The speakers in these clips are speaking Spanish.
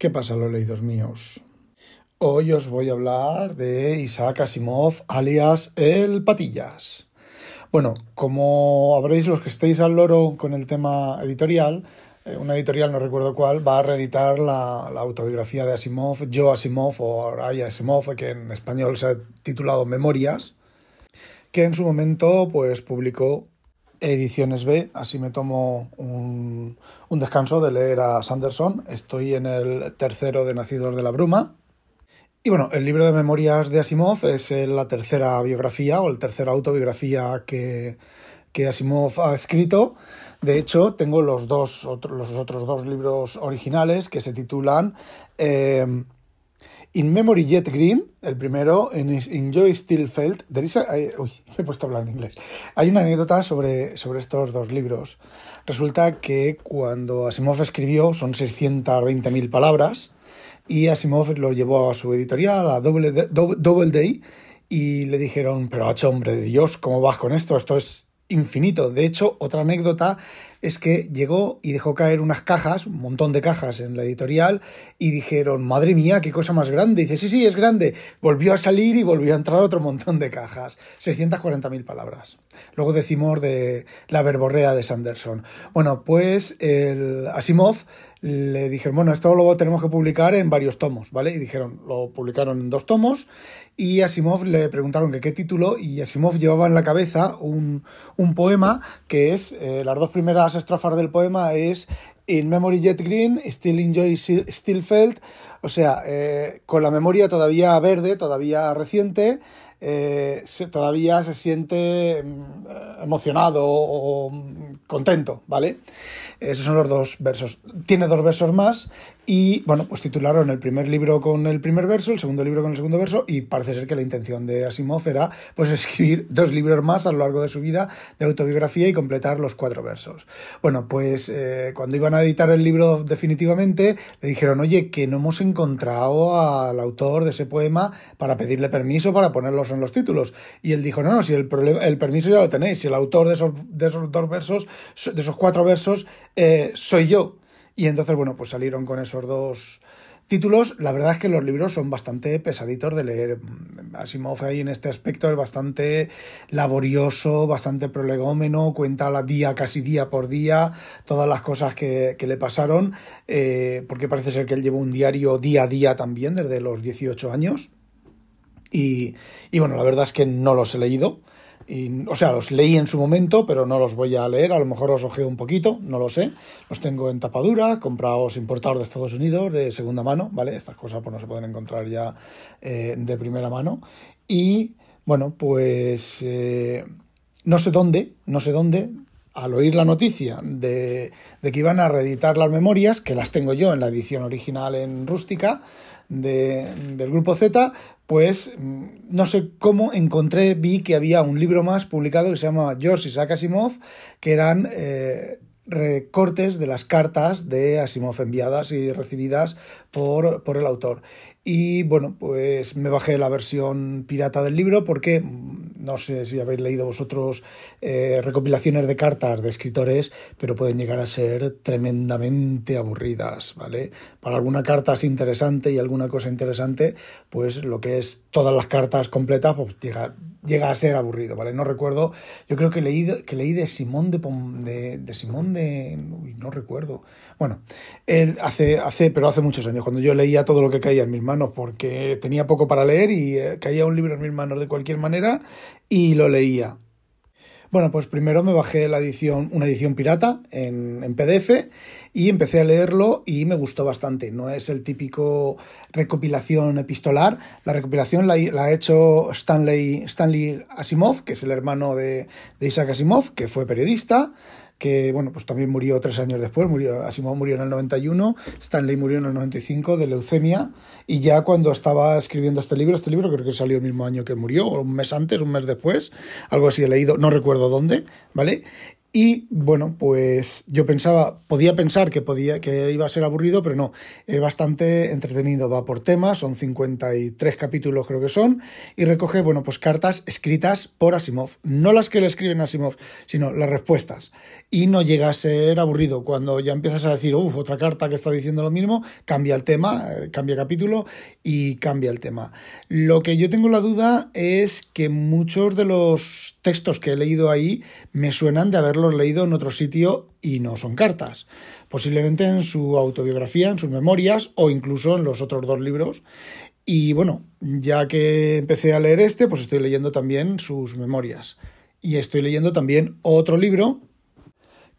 ¿Qué pasa, los leídos míos? Hoy os voy a hablar de Isaac Asimov, alias El Patillas. Bueno, como habréis los que estéis al loro con el tema editorial, eh, una editorial, no recuerdo cuál, va a reeditar la, autobiografía de Asimov, Joe Asimov o Ray Asimov, que en español se ha titulado Memorias, que en su momento pues publicó Ediciones B, así me tomo un, descanso de leer a Sanderson. Estoy en el tercero de Nacidos de la Bruma. Y bueno, el libro de memorias de Asimov es la tercera biografía o la tercera autobiografía que, Asimov ha escrito. De hecho, tengo los, dos, los otros dos libros originales que se titulan eh, In Memory Jet Green, el primero, en Enjoy Still Felt. uy, me he puesto a hablar en inglés. Hay una anécdota sobre, sobre estos dos libros. Resulta que cuando Asimov escribió son 620.000 palabras y Asimov lo llevó a su editorial, a Double, Double Day, y le dijeron, pero hombre de Dios, ¿cómo vas con esto? Esto es infinito. De hecho, otra anécdota es que llegó y dejó caer unas cajas, un montón de cajas en la editorial, y dijeron, madre mía, qué cosa más grande. Y dice, sí, sí, es grande. Volvió a salir y volvió a entrar otro montón de cajas. 640.000 palabras. Luego decimos de la verborrea de Sanderson. Bueno, pues el Asimov le dijeron, bueno, esto lo tenemos que publicar en varios tomos, ¿vale? Y dijeron, lo publicaron en dos tomos y Asimov le preguntaron que qué título y Asimov llevaba en la cabeza un, poema que es, eh, las dos primeras estrofas del poema es In Memory Jet Green, Still Enjoy Still Felt, o sea, eh, con la memoria todavía verde, todavía reciente, eh, todavía se siente mm, emocionado o contento, ¿vale? Esos son los dos versos. Tiene dos versos más y, bueno, pues titularon el primer libro con el primer verso, el segundo libro con el segundo verso y parece ser que la intención de Asimov era, pues, escribir dos libros más a lo largo de su vida de autobiografía y completar los cuatro versos. Bueno, pues eh, cuando iban a editar el libro definitivamente, le dijeron, oye, que no hemos encontrado al autor de ese poema para pedirle permiso para ponerlos en los títulos. Y él dijo, no, no, si el, el permiso ya lo tenéis, si el autor de esos, de esos dos versos, de esos cuatro versos, eh, soy yo. Y entonces, bueno, pues salieron con esos dos títulos. La verdad es que los libros son bastante pesaditos de leer. Asimov ahí en este aspecto es bastante laborioso, bastante prolegómeno, cuenta día, casi día por día, todas las cosas que, le pasaron, eh, porque parece ser que él llevó un diario día a día también desde los 18 años. Y, y bueno, la verdad es que no los he leído. Y, o sea, los leí en su momento, pero no los voy a leer. A lo mejor os ojeo un poquito, no lo sé. Los tengo en tapadura, comprados, importados de Estados Unidos, de segunda mano, ¿vale? Estas cosas pues no se pueden encontrar ya eh, de primera mano. Y bueno, pues eh, no sé dónde, no sé dónde, al oír la noticia de, de, que iban a reeditar las memorias, que las tengo yo en la edición original en rústica de, del grupo Z, pues mm, no sé cómo encontré, vi que había un libro más publicado que se llama George Isaac Asimov, que eran eh, recortes de las cartas de Asimov enviadas y recibidas por, por el autor. Y bueno, pues me bajé la versión pirata del libro porque mm, no sé si habéis leído vosotros eh, recopilaciones de cartas de escritores, pero pueden llegar a ser tremendamente aburridas, ¿vale? Para alguna carta es interesante y alguna cosa interesante, pues lo que es todas las cartas completas, pues llega, llega a ser aburrido, ¿vale? No recuerdo, yo creo que leí, que leí de Simón de, de, de Simón de... no recuerdo. Bueno, él hace, hace, pero hace muchos años, cuando yo leía todo lo que caía en mis manos, porque tenía poco para leer y eh, caía un libro en mis manos de cualquier manera y lo leía. Bueno, pues primero me bajé la edición, una edición pirata en, en, PDF y empecé a leerlo y me gustó bastante. No es el típico recopilación epistolar. La recopilación la, ha hecho Stanley, Stanley Asimov, que es el hermano de, de Isaac Asimov, que fue periodista que bueno, pues también murió tres años después, murió, Asimov murió en el 91, Stanley murió en el 95 de leucemia, y ya cuando estaba escribiendo este libro, este libro creo que salió el mismo año que murió, o un mes antes, un mes después, algo así he leído, no recuerdo dónde, ¿vale? Y bueno, pues yo pensaba, podía pensar que, podía, que iba a ser aburrido, pero no, es bastante entretenido, va por temas, son 53 capítulos creo que son, y recoge, bueno, pues cartas escritas por Asimov, no las que le escriben Asimov, sino las respuestas. Y no llega a ser aburrido, cuando ya empiezas a decir, uff, otra carta que está diciendo lo mismo, cambia el tema, eh, cambia capítulo y cambia el tema. Lo que yo tengo la duda es que muchos de los textos que he leído ahí me suenan de haberlos leído en otro sitio y no son cartas. Posiblemente en su autobiografía, en sus memorias o incluso en los otros dos libros. Y bueno, ya que empecé a leer este, pues estoy leyendo también sus memorias. Y estoy leyendo también otro libro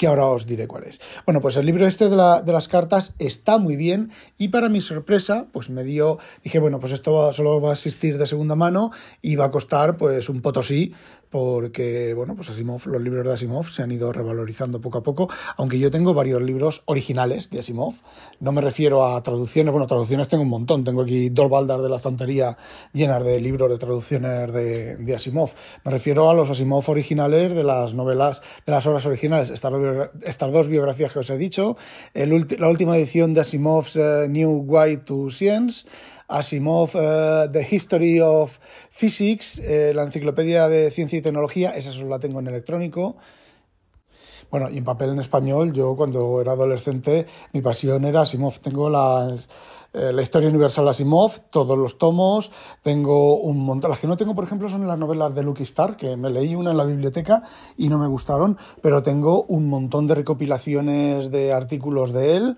que ahora os diré cuál es. Bueno, pues el libro este de, las cartas está muy bien y para mi sorpresa, pues me dio, dije, bueno, pues esto solo va a existir de segunda mano y va a costar pues un potosí porque, bueno, pues Asimov, los libros de Asimov se han ido revalorizando poco a poco, aunque yo tengo varios libros originales de Asimov, no me refiero a traducciones, bueno, traducciones tengo un montón, tengo aquí dos baldas de la estantería llenas de libros de traducciones de, Asimov, me refiero a los Asimov originales de las novelas, de las obras originales, estas, estas dos biografías que os he dicho, la última edición de Asimov's uh, New Guide to Science, Asimov, uh, The History of Physics, eh, la enciclopedia de ciencia y tecnología, esa solo la tengo en electrónico. Bueno, y en papel en español, yo cuando era adolescente, mi pasión era Asimov. Tengo la, eh, la historia universal Asimov, todos los tomos, tengo un montón. Las que no tengo, por ejemplo, son las novelas de Lucky Star, que me leí una en la biblioteca y no me gustaron, pero tengo un montón de recopilaciones de artículos de él.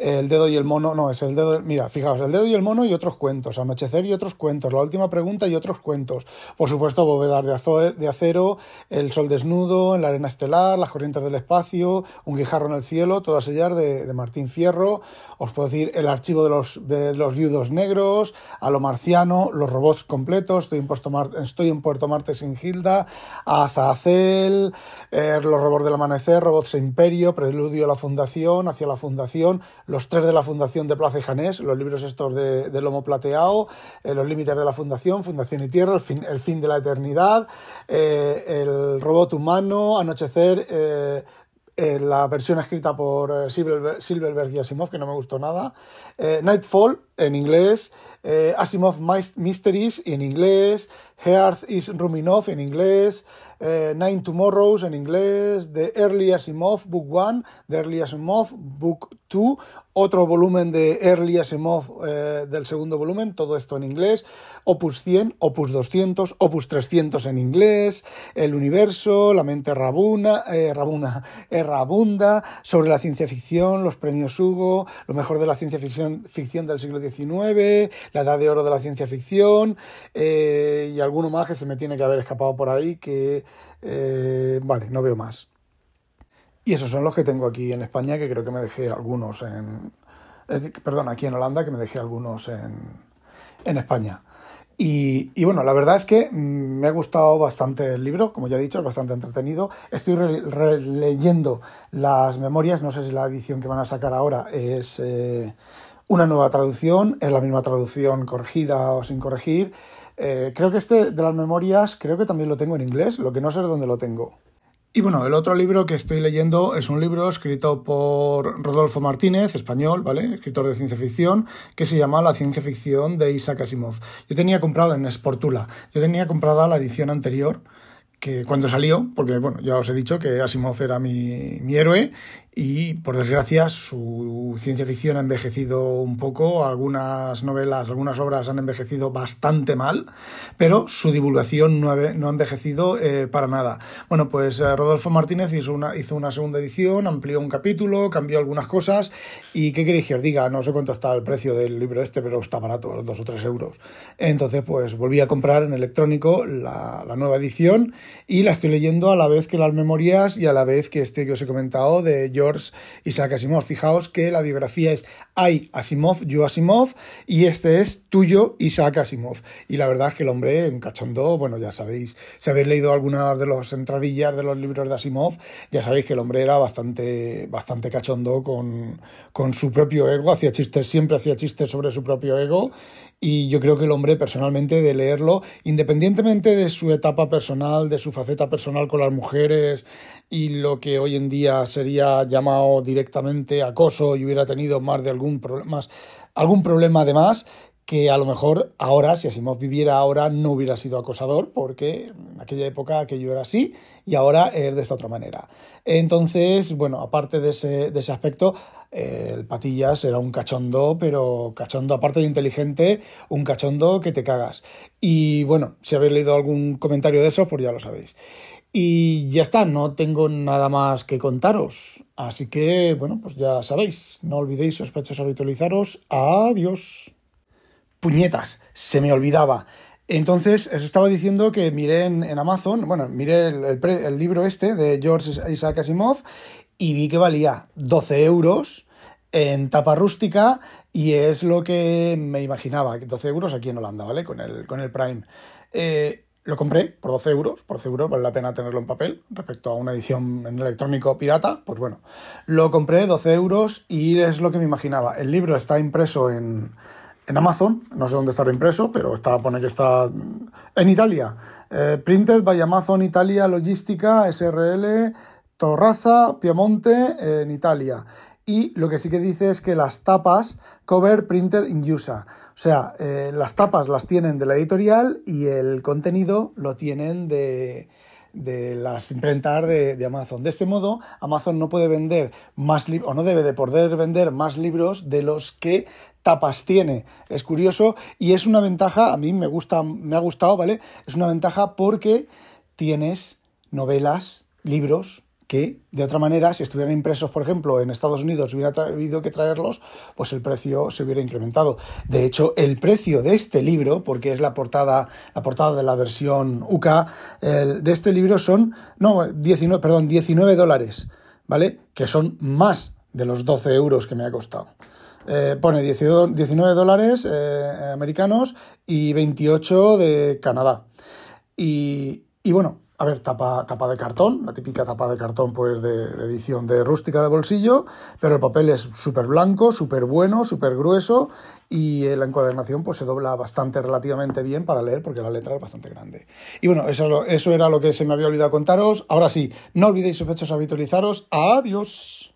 El dedo y el mono, no, es el dedo, mira, fijaos, el dedo y el mono y otros cuentos, anochecer y otros cuentos, la última pregunta y otros cuentos. Por supuesto, bóvedas de acero, el sol desnudo, en la arena estelar, las corrientes del espacio, un guijarro en el cielo, todas ellas de, de Martín Fierro. Os puedo decir el archivo de los, de viudos negros, a lo marciano, los robots completos, estoy en, Puerto, estoy en Puerto Marte sin Gilda, a Azazel, eh, los robots del amanecer, robots e imperio, preludio a la fundación, hacia la fundación, los tres de la Fundación de Plaza y Janés, los libros estos de, Lomo Plateado, eh, los límites de la Fundación, Fundación y Tierra, el fin, de la eternidad, eh, el robot humano, Anochecer, eh, eh la versión escrita por Silverberg, y Asimov, que no me gustó nada, Nightfall en inglés, Asimov Mysteries en inglés, Hearth is Ruminov en inglés, Nine Tomorrows en inglés, The Early Asimov Book 1, The Early Asimov Book 2, otro volumen de Early Asimov eh, del segundo volumen, todo esto en inglés, Opus 100, Opus 200, Opus 300 en inglés, El Universo, La Mente Rabuna, eh, Rabuna, Errabunda, sobre la ciencia ficción, los premios Hugo, lo mejor de la ciencia ficción, ficción del siglo XIX, La Edad de Oro de la ciencia ficción, eh, y alguno más que se me tiene que haber escapado por ahí, que, eh, vale, no veo más. Y esos son los que tengo aquí en España, que creo que me dejé algunos en... Perdón, aquí en Holanda, que me dejé algunos en, en España. Y, bueno, la verdad es que me ha gustado bastante el libro, como ya he dicho, es bastante entretenido. Estoy releyendo las memorias, no sé si la edición que van a sacar ahora es eh, una nueva traducción, es la misma traducción corregida o sin corregir. Eh, creo que este de las memorias, creo que también lo tengo en inglés, lo que no sé dónde lo tengo. Y bueno, el otro libro que estoy leyendo es un libro escrito por Rodolfo Martínez, español, ¿vale? Escritor de ciencia ficción, que se llama La ciencia ficción de Isaac Asimov. Yo tenía comprado en Sportula, yo tenía comprada la edición anterior, que cuando salió, porque bueno, ya os he dicho que Asimov era mi, héroe y por desgracia su ciencia ficción ha envejecido un poco, algunas novelas, algunas obras han envejecido bastante mal, pero su divulgación no ha, no ha envejecido eh, para nada. Bueno, pues eh, Rodolfo Martínez hizo una, hizo una segunda edición, amplió un capítulo, cambió algunas cosas y ¿qué queréis que os diga? No sé cuánto está el precio del libro este, pero está barato, dos o tres euros. Entonces, pues volví a comprar en electrónico la, la nueva edición y la estoy leyendo a la vez que las memorias y a la vez que este que os he comentado de George Isaac Asimov. Fijaos que la biografía es I Asimov, yo Asimov, y este es tuyo Isaac Asimov. Y la verdad es que el hombre, un cachondo, bueno, ya sabéis, si habéis leído algunas de las entradillas de los libros de Asimov, ya sabéis que el hombre era bastante, bastante cachondo con, con su propio ego, hacía chistes, siempre hacía chistes sobre su propio ego, y yo creo que el hombre personalmente de leerlo, independientemente de su etapa personal, de su faceta personal con las mujeres y lo que hoy en día sería llamado directamente acoso y hubiera tenido más de algún problema, algún problema de más, que a lo mejor ahora, si Asimov viviera ahora, no hubiera sido acosador, porque en aquella época aquello era así y ahora es de esta otra manera. Entonces, bueno, aparte de ese, de ese aspecto, el Patillas era un cachondo, pero cachondo aparte de inteligente, un cachondo que te cagas. Y bueno, si habéis leído algún comentario de eso, pues ya lo sabéis. Y ya está, no tengo nada más que contaros. Así que, bueno, pues ya sabéis, no olvidéis sospechosos habitualizaros. Adiós puñetas, se me olvidaba. Entonces, os estaba diciendo que miré en, Amazon, bueno, miré el, libro este de George Isaac Asimov y vi que valía 12 euros en tapa rústica y es lo que me imaginaba, 12 euros aquí en Holanda, ¿vale? Con el, con el Prime. Eh, lo compré por 12 euros, por 12 euros vale la pena tenerlo en papel respecto a una edición en electrónico pirata, pues bueno, lo compré 12 euros y es lo que me imaginaba. El libro está impreso en, en Amazon, no sé dónde estará impreso, pero está, pone que está en Italia. Eh, printed by Amazon Italia Logística SRL Torraza Piemonte en Italia. Y lo que sí que dice es que las tapas cover printed in USA. O sea, eh, las tapas las tienen de la editorial y el contenido lo tienen de, de las imprentas de, Amazon. De este modo, Amazon no puede vender más libros, o no debe de poder vender más libros de los que tapas tiene. Es curioso y es una ventaja, a mí me gusta, me ha gustado, ¿vale? Es una ventaja porque tienes novelas, libros que de otra manera, si estuvieran impresos, por ejemplo, en Estados Unidos, hubiera habido que traerlos, pues el precio se hubiera incrementado. De hecho, el precio de este libro, porque es la portada, la portada de la versión UK, de este libro son, no, 19, perdón, 19 dólares, ¿vale? Que son más de los 12 euros que me ha costado. Eh, pone 19 dólares eh, americanos y 28 de Canadá. Y, y bueno, a ver, tapa, tapa de cartón, la típica tapa de cartón pues de, edición de rústica de bolsillo, pero el papel es súper blanco, súper bueno, súper grueso y la encuadernación pues se dobla bastante relativamente bien para leer porque la letra es bastante grande. Y bueno, eso, eso era lo que se me había olvidado contaros. Ahora sí, no olvidéis sospechosos habitualizaros. Adiós.